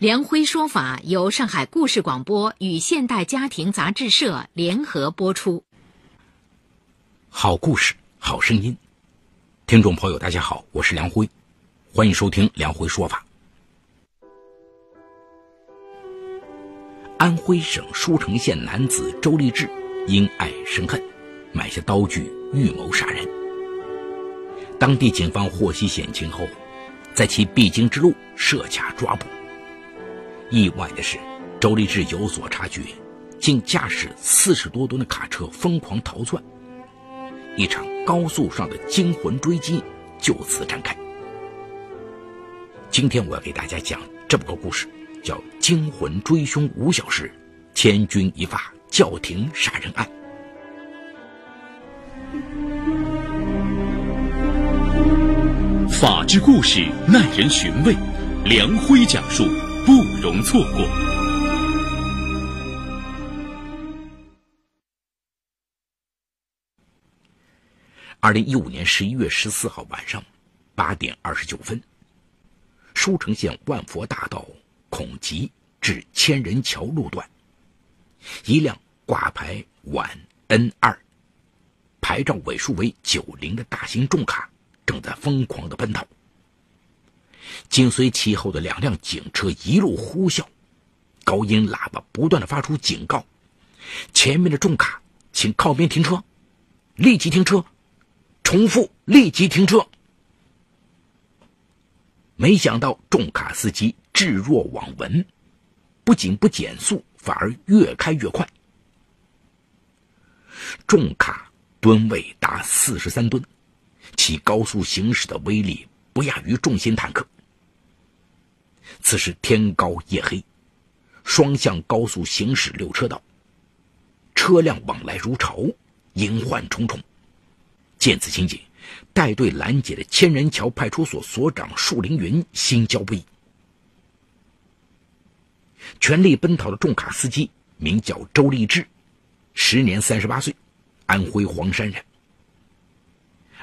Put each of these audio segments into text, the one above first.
梁辉说法由上海故事广播与现代家庭杂志社联合播出。好故事，好声音，听众朋友，大家好，我是梁辉，欢迎收听梁辉说法。安徽省舒城县男子周立志因爱生恨，买下刀具预谋杀人。当地警方获悉险情后，在其必经之路设卡抓捕。意外的是，周立志有所察觉，竟驾驶四十多吨的卡车疯狂逃窜，一场高速上的惊魂追击就此展开。今天我要给大家讲这么个故事，叫《惊魂追凶五小时，千钧一发叫停杀人案》。法治故事耐人寻味，梁辉讲述。不容错过。二零一五年十一月十四号晚上八点二十九分，舒城县万佛大道孔集至千人桥路段，一辆挂牌皖 N 二、牌照尾数为九零的大型重卡正在疯狂的奔逃。紧随其后的两辆警车一路呼啸，高音喇叭不断的发出警告：“前面的重卡，请靠边停车，立即停车，重复立即停车。”没想到重卡司机置若罔闻，不仅不减速，反而越开越快。重卡吨位达四十三吨，其高速行驶的威力不亚于重型坦克。此时天高夜黑，双向高速行驶六车道，车辆往来如潮，隐患重重。见此情景，带队拦截的千人桥派出所所长树凌云心焦不已。全力奔逃的重卡司机名叫周立志，时年三十八岁，安徽黄山人。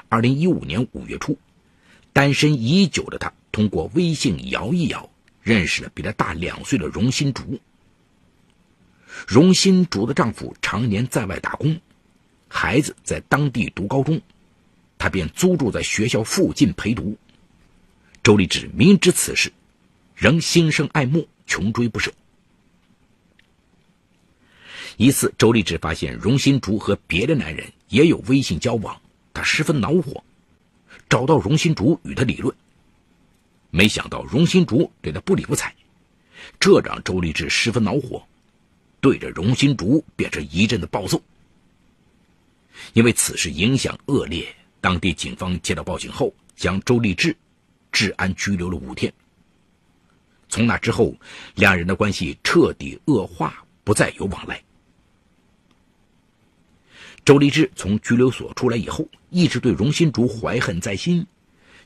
二零一五年五月初，单身已久的他通过微信摇一摇。认识了比他大两岁的荣新竹。荣新竹的丈夫常年在外打工，孩子在当地读高中，他便租住在学校附近陪读。周立志明知此事，仍心生爱慕，穷追不舍。一次，周立志发现荣新竹和别的男人也有微信交往，他十分恼火，找到荣新竹与他理论。没想到荣新竹对他不理不睬，这让周立志十分恼火，对着荣新竹便是一阵的暴揍。因为此事影响恶劣，当地警方接到报警后，将周立志治安拘留了五天。从那之后，两人的关系彻底恶化，不再有往来。周立志从拘留所出来以后，一直对荣新竹怀恨在心。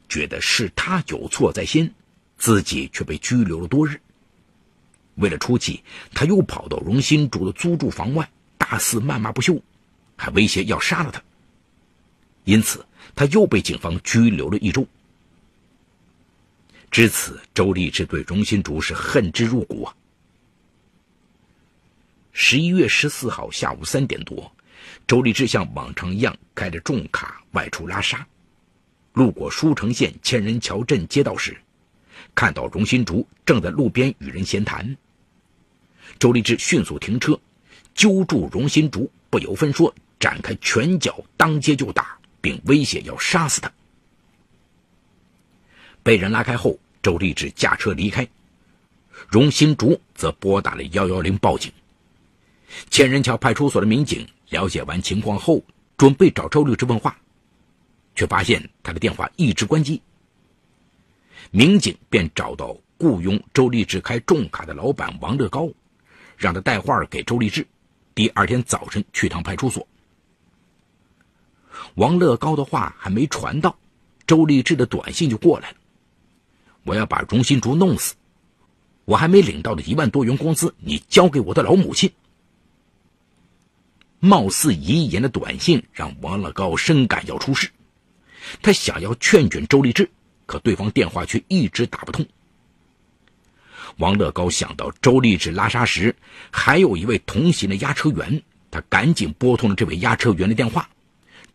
觉得是他有错在先，自己却被拘留了多日。为了出气，他又跑到荣新竹的租住房外，大肆谩骂不休，还威胁要杀了他。因此，他又被警方拘留了一周。至此，周立志对荣新竹是恨之入骨啊。十一月十四号下午三点多，周立志像往常一样开着重卡外出拉沙。路过舒城县千人桥镇街道时，看到荣新竹正在路边与人闲谈。周立志迅速停车，揪住荣新竹，不由分说展开拳脚，当街就打，并威胁要杀死他。被人拉开后，周立志驾车离开，荣新竹则拨打了幺幺零报警。千人桥派出所的民警了解完情况后，准备找周立志问话。却发现他的电话一直关机。民警便找到雇佣周立志开重卡的老板王乐高，让他带话给周立志，第二天早晨去趟派出所。王乐高的话还没传到，周立志的短信就过来了：“我要把荣新竹弄死，我还没领到的一万多元工资，你交给我的老母亲。”貌似遗言的短信让王乐高深感要出事，他想要劝劝周立志，可对方电话却一直打不通。王乐高想到周立志拉沙时还有一位同行的押车员，他赶紧拨通了这位押车员的电话。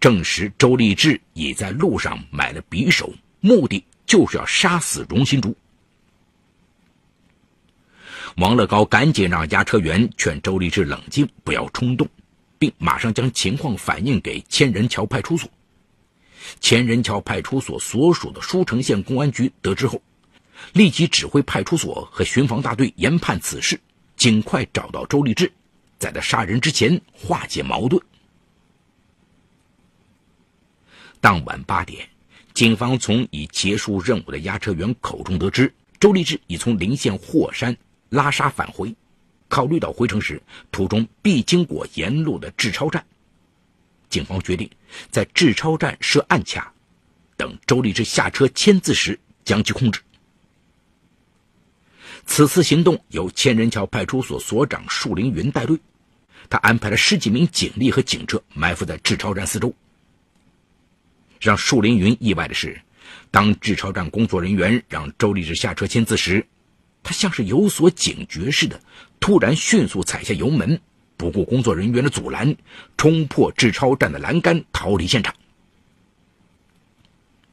证实周立志已在路上买了匕首，目的就是要杀死荣新竹。王乐高赶紧让押车员劝周立志冷静，不要冲动，并马上将情况反映给千人桥派出所。千人桥派出所所属的舒城县公安局得知后，立即指挥派出所和巡防大队研判此事，尽快找到周立志，在他杀人之前化解矛盾。当晚八点，警方从已结束任务的押车员口中得知，周立志已从临县霍山拉沙返回。考虑到回城时途中必经过沿路的志超站，警方决定在志超站设暗卡，等周立志下车签字时将其控制。此次行动由千人桥派出所所长树凌云带队，他安排了十几名警力和警车埋伏在志超站四周。让树林云意外的是，当志超站工作人员让周立志下车签字时，他像是有所警觉似的，突然迅速踩下油门，不顾工作人员的阻拦，冲破志超站的栏杆，逃离现场。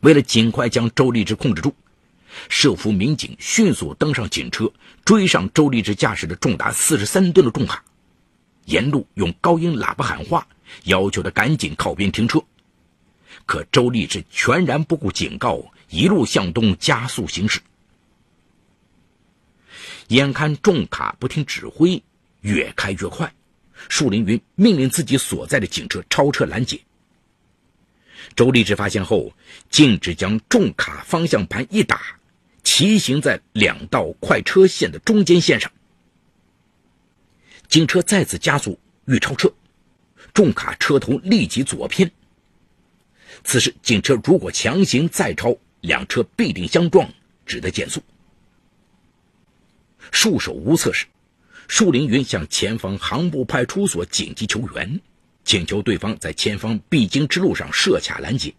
为了尽快将周立志控制住，设伏民警迅速登上警车，追上周立志驾驶的重达四十三吨的重卡，沿路用高音喇叭喊话，要求他赶紧靠边停车。可周立志全然不顾警告，一路向东加速行驶。眼看重卡不听指挥，越开越快，树林云命令自己所在的警车超车拦截。周立志发现后，径直将重卡方向盘一打，骑行在两道快车线的中间线上。警车再次加速欲超车，重卡车头立即左偏。此时，警车如果强行再超，两车必定相撞，只得减速。束手无策时，树林云向前方航部派出所紧急求援，请求对方在前方必经之路上设卡拦截。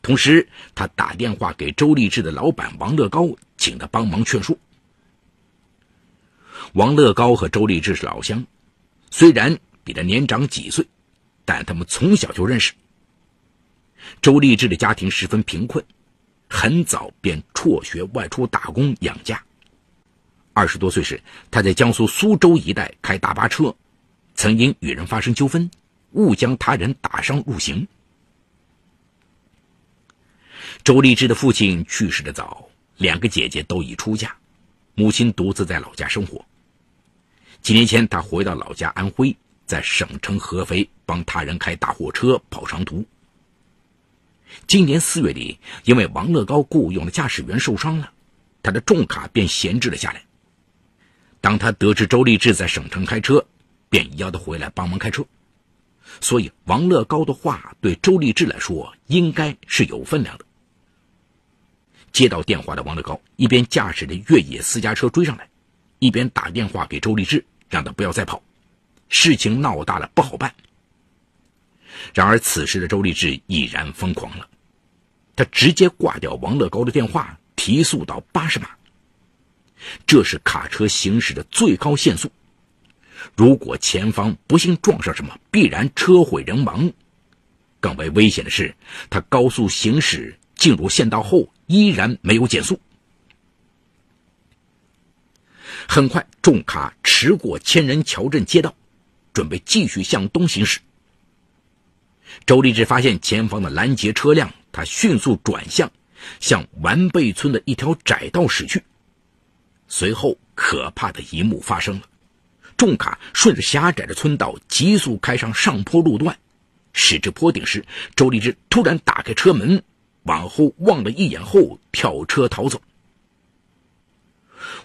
同时，他打电话给周立志的老板王乐高，请他帮忙劝说。王乐高和周立志是老乡，虽然比他年长几岁，但他们从小就认识。周立志的家庭十分贫困，很早便辍学外出打工养家。二十多岁时，他在江苏苏州一带开大巴车，曾因与人发生纠纷，误将他人打伤入刑。周立志的父亲去世的早，两个姐姐都已出嫁，母亲独自在老家生活。几年前，他回到老家安徽，在省城合肥帮他人开大货车跑长途。今年四月底，因为王乐高雇佣的驾驶员受伤了，他的重卡便闲置了下来。当他得知周立志在省城开车，便邀他回来帮忙开车。所以，王乐高的话对周立志来说应该是有分量的。接到电话的王乐高一边驾驶着越野私家车追上来，一边打电话给周立志，让他不要再跑，事情闹大了不好办。然而，此时的周立志已然疯狂了，他直接挂掉王乐高的电话，提速到八十码。这是卡车行驶的最高限速。如果前方不幸撞上什么，必然车毁人亡。更为危险的是，他高速行驶进入县道后，依然没有减速。很快，重卡驰过千人桥镇街道，准备继续向东行驶。周立志发现前方的拦截车辆，他迅速转向，向完备村的一条窄道驶去。随后，可怕的一幕发生了：重卡顺着狭窄的村道急速开上上坡路段，驶至坡顶时，周立志突然打开车门，往后望了一眼后跳车逃走。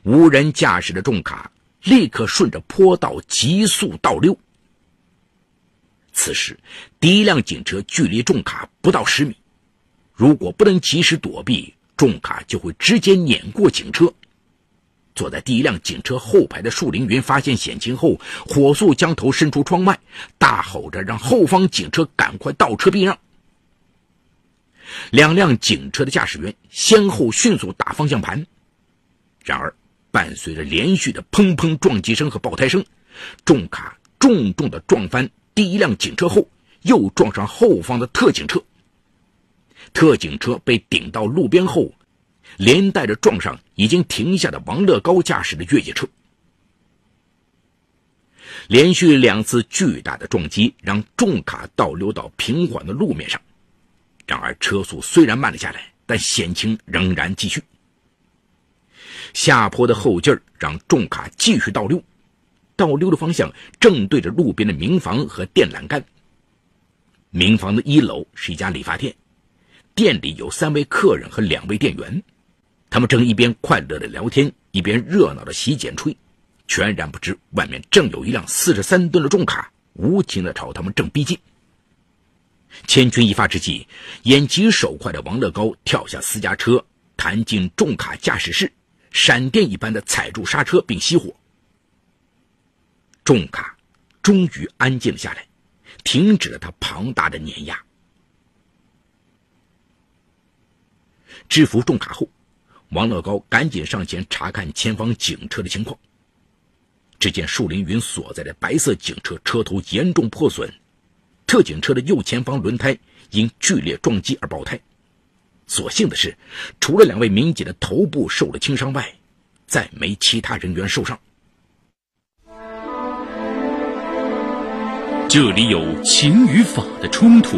无人驾驶的重卡立刻顺着坡道急速倒溜。此时，第一辆警车距离重卡不到十米，如果不能及时躲避，重卡就会直接碾过警车。坐在第一辆警车后排的树凌云发现险情后，火速将头伸出窗外，大吼着让后方警车赶快倒车避让。两辆警车的驾驶员先后迅速打方向盘，然而伴随着连续的砰砰撞击声和爆胎声，重卡重重的撞翻第一辆警车后，又撞上后方的特警车。特警车被顶到路边后，连带着撞上已经停下的王乐高驾驶的越野车。连续两次巨大的撞击让重卡倒溜到平缓的路面上。然而，车速虽然慢了下来，但险情仍然继续。下坡的后劲儿让重卡继续倒溜，倒溜的方向正对着路边的民房和电缆杆。民房的一楼是一家理发店，店里有三位客人和两位店员，他们正一边快乐的聊天，一边热闹的洗剪吹，全然不知外面正有一辆四十三吨的重卡无情的朝他们正逼近。千钧一发之际，眼疾手快的王乐高跳下私家车，弹进重卡驾驶室，闪电一般的踩住刹车并熄火。重卡终于安静了下来，停止了它庞大的碾压。制服重卡后，王乐高赶紧上前查看前方警车的情况。只见树林云所在的白色警车车头严重破损。特警车的右前方轮胎因剧烈撞击而爆胎。所幸的是，除了两位民警的头部受了轻伤外，再没其他人员受伤。这里有情与法的冲突，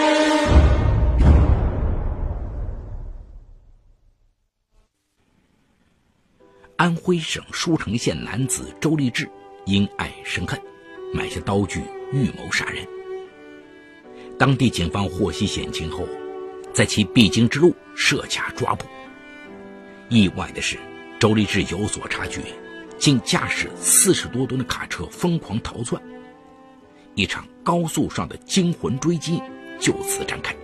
安徽省舒城县男子周立志因爱生恨，买下刀具。预谋杀人。当地警方获悉险情后，在其必经之路设卡抓捕。意外的是，周立志有所察觉，竟驾驶四十多吨的卡车疯狂逃窜。一场高速上的惊魂追击就此展开。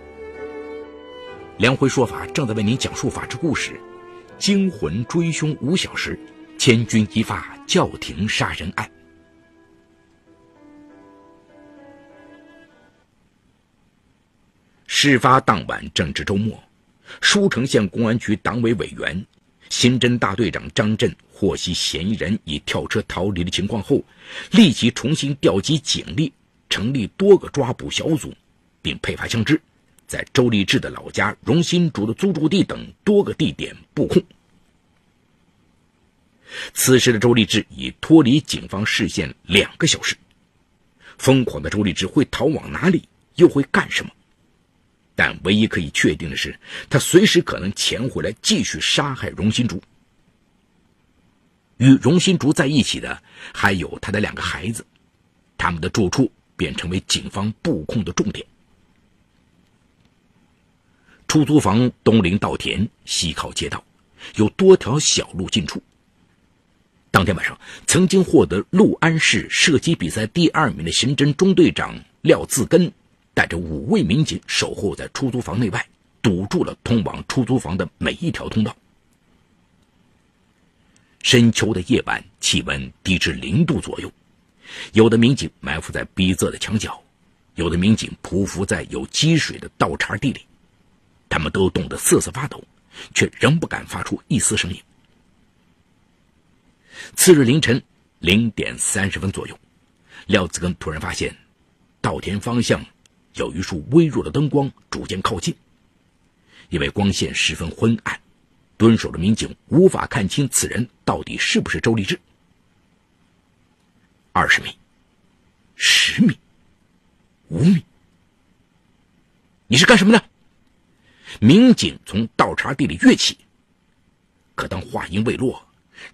梁辉说法正在为您讲述法治故事：惊魂追凶五小时，千钧一发叫停杀人案。事发当晚正值周末，舒城县公安局党委委员、刑侦大队长张震获悉嫌疑人已跳车逃离的情况后，立即重新调集警力，成立多个抓捕小组，并配发枪支，在周立志的老家荣新竹的租住地等多个地点布控。此时的周立志已脱离警方视线两个小时，疯狂的周立志会逃往哪里，又会干什么？但唯一可以确定的是，他随时可能潜回来继续杀害荣新竹。与荣新竹在一起的还有他的两个孩子，他们的住处便成为警方布控的重点。出租房东临稻田，西靠街道，有多条小路进出。当天晚上，曾经获得六安市射击比赛第二名的刑侦中队长廖自根。带着五位民警守候在出租房内外，堵住了通往出租房的每一条通道。深秋的夜晚，气温低至零度左右，有的民警埋伏在逼仄的墙角，有的民警匍匐在有积水的倒茬地里，他们都冻得瑟瑟发抖，却仍不敢发出一丝声音。次日凌晨零点三十分左右，廖子根突然发现，稻田方向。有一束微弱的灯光逐渐靠近，因为光线十分昏暗，蹲守的民警无法看清此人到底是不是周立志。二十米、十米、五米。你是干什么的？民警从倒茶地里跃起。可当话音未落，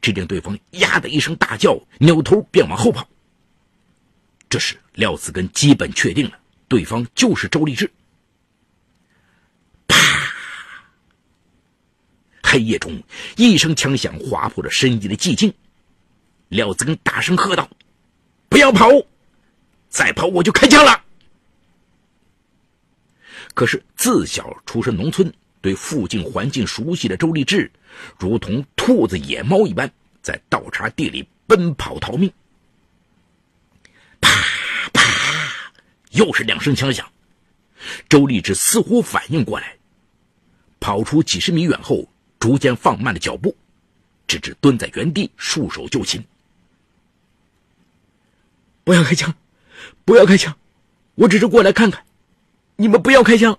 只见对方“呀”的一声大叫，扭头便往后跑。这时，廖子根基本确定了，对方就是周立志。啪！黑夜中，一声枪响划破了深夜的寂静。廖子根大声喝道：“不要跑！再跑我就开枪了！”可是，自小出身农村、对附近环境熟悉的周立志，如同兔子野猫一般，在倒茬地里奔跑逃命。啪啪，又是两声枪响。周立志似乎反应过来，跑出几十米远后，逐渐放慢了脚步，直至蹲在原地，束手就擒。不要开枪！不要开枪！我只是过来看看，你们不要开枪。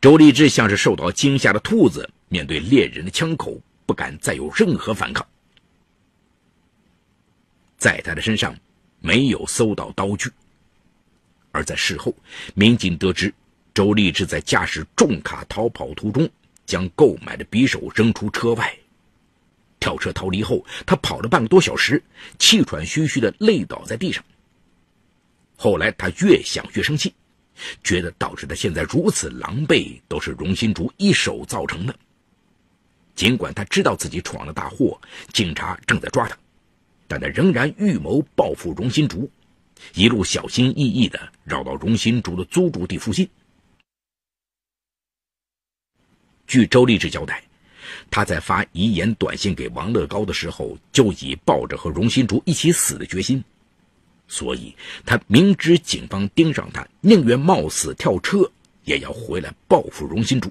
周立志像是受到惊吓的兔子，面对猎人的枪口，不敢再有任何反抗。在他的身上没有搜到刀具，而在事后，民警得知，周立志在驾驶重卡逃跑途中，将购买的匕首扔出车外。跳车逃离后，他跑了半个多小时，气喘吁吁的累倒在地上。后来他越想越生气，觉得导致他现在如此狼狈都是荣新竹一手造成的。尽管他知道自己闯了大祸，警察正在抓他，但他仍然预谋报复荣新竹，一路小心翼翼的绕到荣新竹的租住地附近。据周立志交代。他在发遗言短信给王乐高的时候，就已抱着和荣新竹一起死的决心，所以他明知警方盯上他，宁愿冒死跳车，也要回来报复荣新竹。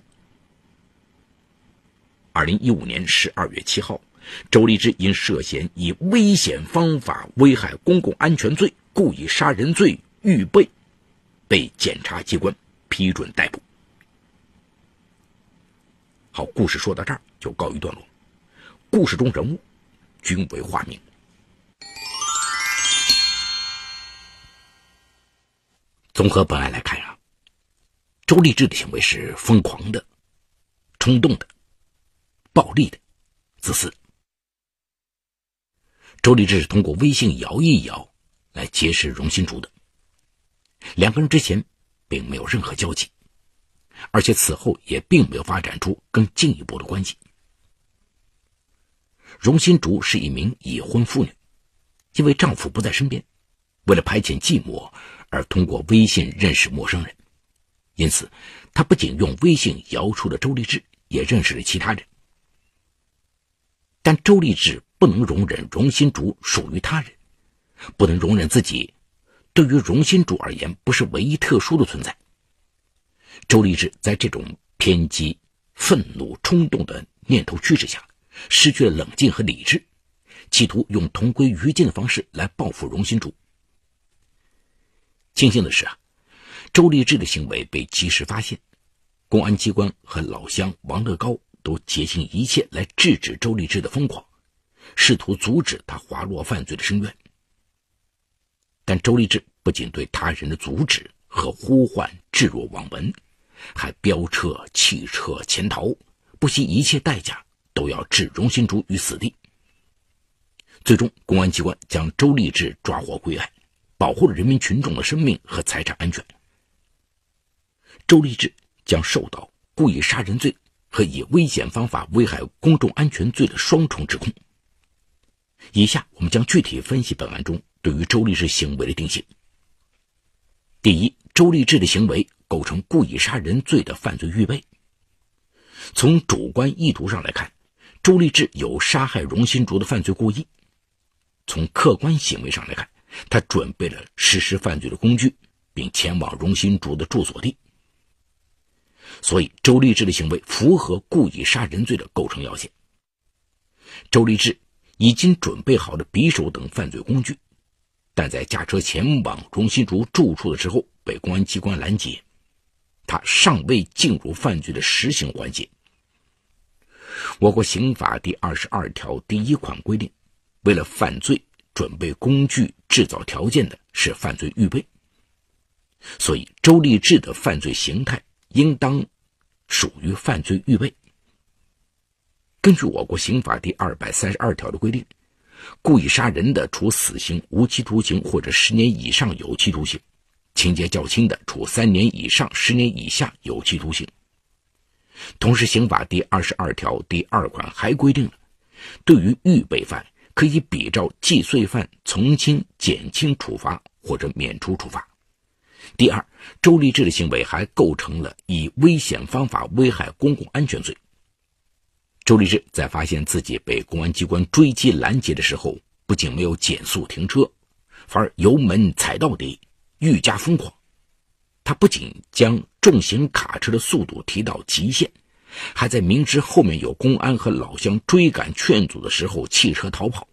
二零一五年十二月七号，周立之因涉嫌以危险方法危害公共安全罪、故意杀人罪预备，被检察机关批准逮捕。好，故事说到这儿就告一段落。故事中人物均为化名。综合本案来看啊，周立志的行为是疯狂的、冲动的、暴力的、自私。周立志是通过微信摇一摇来结识荣新竹的，两个人之前并没有任何交集。而且此后也并没有发展出更进一步的关系。荣新竹是一名已婚妇女，因为丈夫不在身边，为了排遣寂寞而通过微信认识陌生人，因此他不仅用微信摇出了周立志，也认识了其他人。但周立志不能容忍荣新竹属于他人，不能容忍自己对于荣新竹而言不是唯一特殊的存在。周立志在这种偏激、愤怒、冲动的念头驱使下，失去了冷静和理智，企图用同归于尽的方式来报复荣新竹。庆幸的是啊，周立志的行为被及时发现，公安机关和老乡王乐高都竭尽一切来制止周立志的疯狂，试图阻止他滑落犯罪的深渊。但周立志不仅对他人的阻止和呼唤置若罔闻。还飙车、弃车、潜逃，不惜一切代价都要置荣新竹于死地。最终，公安机关将周立志抓获归案，保护了人民群众的生命和财产安全。周立志将受到故意杀人罪和以危险方法危害公众安全罪的双重指控。以下我们将具体分析本案中对于周立志行为的定性。第一，周立志的行为。构成故意杀人罪的犯罪预备。从主观意图上来看，周立志有杀害荣新竹的犯罪故意；从客观行为上来看，他准备了实施犯罪的工具，并前往荣新竹的住所地。所以，周立志的行为符合故意杀人罪的构成要件。周立志已经准备好了匕首等犯罪工具，但在驾车前往荣新竹住处的时候被公安机关拦截。他尚未进入犯罪的实行环节。我国刑法第二十二条第一款规定，为了犯罪，准备工具、制造条件的是犯罪预备。所以，周立志的犯罪形态应当属于犯罪预备。根据我国刑法第二百三十二条的规定，故意杀人的，处死刑、无期徒刑或者十年以上有期徒刑；情节较轻的，处三年以上十年以下有期徒刑。同时，刑法第二十二条第二款还规定了，对于预备犯，可以比照既遂犯从轻、减轻处罚或者免除处罚。第二，周立志的行为还构成了以危险方法危害公共安全罪。周立志在发现自己被公安机关追击拦截的时候，不仅没有减速停车，反而油门踩到底，愈加疯狂。他不仅将重型卡车的速度提到极限，还在明知后面有公安和老乡追赶劝阻的时候弃车逃跑，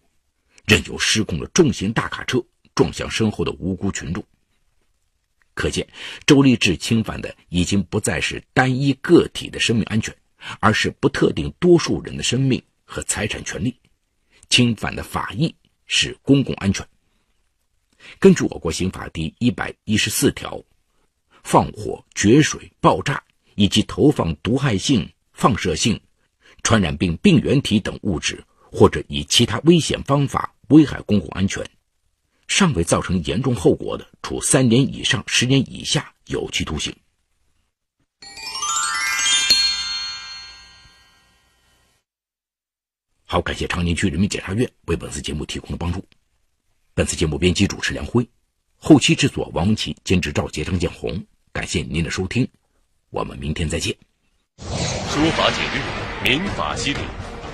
任由失控的重型大卡车撞向身后的无辜群众。可见，周立志侵犯的已经不再是单一个体的生命安全，而是不特定多数人的生命和财产权利。侵犯的法益是公共安全。根据我国刑法第一百一十四条，放火、决水、爆炸以及投放毒害性、放射性、传染病病原体等物质，或者以其他危险方法危害公共安全。尚未造成严重后果的，处三年以上十年以下有期徒刑。好，感谢长宁区人民检察院为本次节目提供的帮助。本次节目编辑主持梁辉，后期制作王文琪，监制赵杰、张建红。感谢您的收听，我们明天再见。说法解律，民法析理，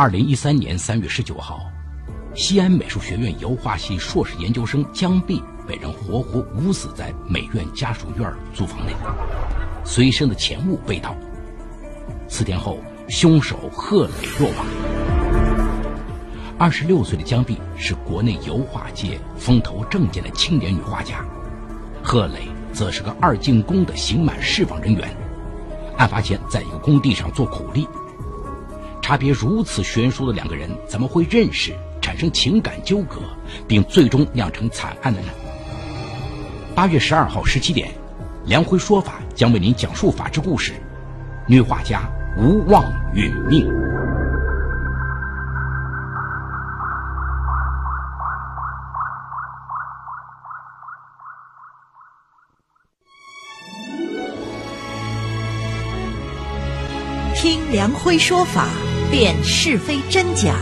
二零一三年三月十九号，西安美术学院油画系硕士研究生江碧被人活活捂死在美院家属院租房内，随身的钱物被盗。四天后，凶手贺磊落网。二十六岁的江碧是国内油画界风头正劲的青年女画家，贺磊则是个二进宫的刑满释放人员，案发前在一个工地上做苦力。差别如此悬殊的两个人，怎么会认识、产生情感纠葛，并最终酿成惨案的呢？八月十二号十七点，梁辉说法将为您讲述法治故事：女画家无望殒命。听梁辉说法。辨是非真假。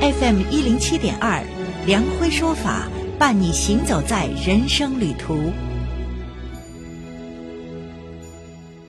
FM 一零七点二，梁辉说法伴你行走在人生旅途。